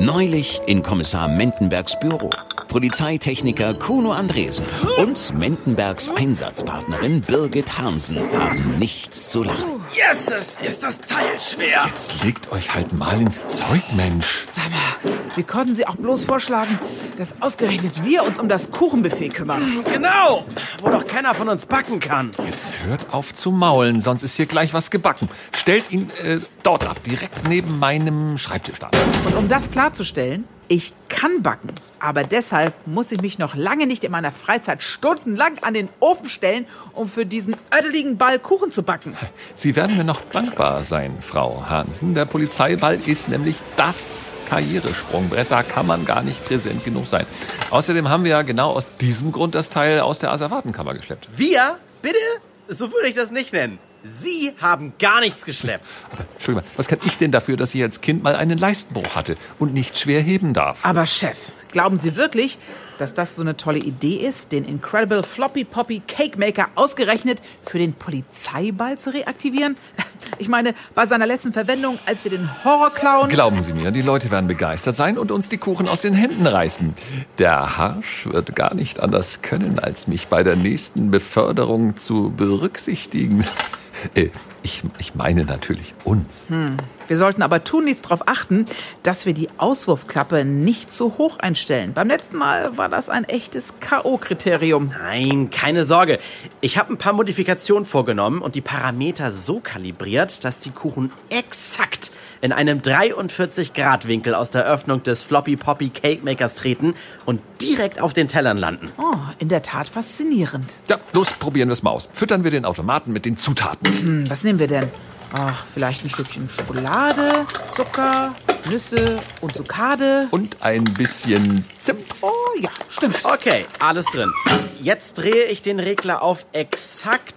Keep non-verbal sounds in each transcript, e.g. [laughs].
Neulich in Kommissar Mendenbergs Büro. Polizeitechniker Kuno Andresen und Mendenbergs Einsatzpartnerin Birgit Hansen haben nichts zu lachen. Yeses, ist das Teil schwer. Jetzt legt euch halt mal ins Zeug, Mensch. Sag mal, wie konnten Sie auch bloß vorschlagen, dass ausgerechnet wir uns um das Kuchenbuffet kümmern? Genau, wo doch keiner von uns backen kann. Jetzt hört auf zu maulen, sonst ist hier gleich was gebacken. Stellt ihn äh, dort ab, direkt neben meinem Schreibtisch da. Und um das klarzustellen, ich kann backen, aber deshalb muss ich mich noch lange nicht in meiner Freizeit stundenlang an den Ofen stellen, um für diesen ödeligen Ball Kuchen zu backen. Sie werden mir noch dankbar sein, Frau Hansen. Der Polizeiball ist nämlich das Karrieresprungbrett. Da kann man gar nicht präsent genug sein. Außerdem haben wir ja genau aus diesem Grund das Teil aus der Asservatenkammer geschleppt. Wir? Bitte? So würde ich das nicht nennen. Sie haben gar nichts geschleppt. Aber, Entschuldigung, was kann ich denn dafür, dass ich als Kind mal einen Leistenbruch hatte und nicht schwer heben darf? Aber Chef, glauben Sie wirklich, dass das so eine tolle Idee ist, den Incredible Floppy Poppy Cake Maker ausgerechnet für den Polizeiball zu reaktivieren? [laughs] Ich meine, bei seiner letzten Verwendung, als wir den Horror klauen. Glauben Sie mir, die Leute werden begeistert sein und uns die Kuchen aus den Händen reißen. Der Harsch wird gar nicht anders können, als mich bei der nächsten Beförderung zu berücksichtigen. Äh, ich, ich meine natürlich uns. Wir sollten aber tunlichst darauf achten, dass wir die Auswurfklappe nicht zu hoch einstellen. Beim letzten Mal war das ein echtes K.O.-Kriterium. Nein, keine Sorge. Ich habe ein paar Modifikationen vorgenommen und die Parameter so kalibriert, dass die Kuchen exakt in einem 43-Grad-Winkel aus der Öffnung des Floppy Poppy Cake Makers treten und direkt auf den Tellern landen. Oh, in der Tat faszinierend. Ja, los, probieren wir es mal aus. Füttern wir den Automaten mit den Zutaten. Hm, was nehmen wir denn? Ach, vielleicht ein Stückchen Schokolade, Zucker, Nüsse und Zuckade. Und ein bisschen Zimt. Oh ja, stimmt. Okay, alles drin. Jetzt drehe ich den Regler auf exakt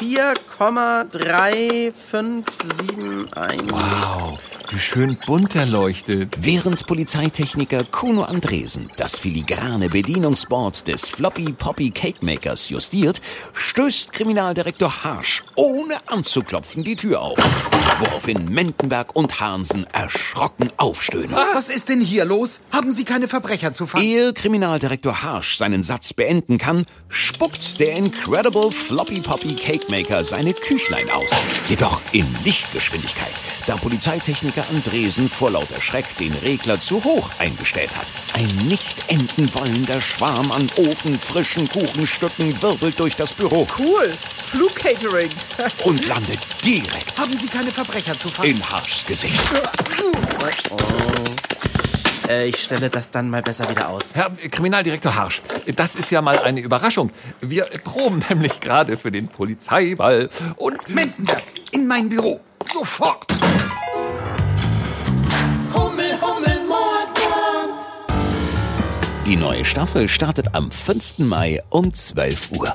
4,3571. Wow, wie schön bunt er leuchtet. Während Polizeitechniker Kuno Andresen das filigrane Bedienungsboard des Floppy Poppy Cake Makers justiert, stößt Kriminaldirektor Harsch ohne anzuklopfen die Tür auf, woraufhin Mendenberg und Hansen erschrocken aufstöhnen. Was ist denn hier los? Haben Sie keine Verbrecher zu fangen? Ehe Kriminaldirektor Harsch seinen Satz beenden kann, spuckt der Incredible Floppy Poppy Cake Maker seine Küchlein aus. Jedoch in Lichtgeschwindigkeit, da Polizeitechniker Andresen vor lauter Schreck den Regler zu hoch eingestellt hat. Ein nicht enden wollender Schwarm an ofenfrischen Kuchenstücken wirbelt durch das Büro Cool. Flugcatering. [laughs] und landet direkt Haben Sie keine Verbrecher zu fangen? in Harschs Gesicht. Äh, ich stelle das dann mal besser wieder aus. Herr Kriminaldirektor Harsch, das ist ja mal eine Überraschung. Wir proben nämlich gerade für den Polizeiball und Mendenberg, in mein Büro. Sofort. Die neue Staffel startet am 5. Mai um 12 Uhr.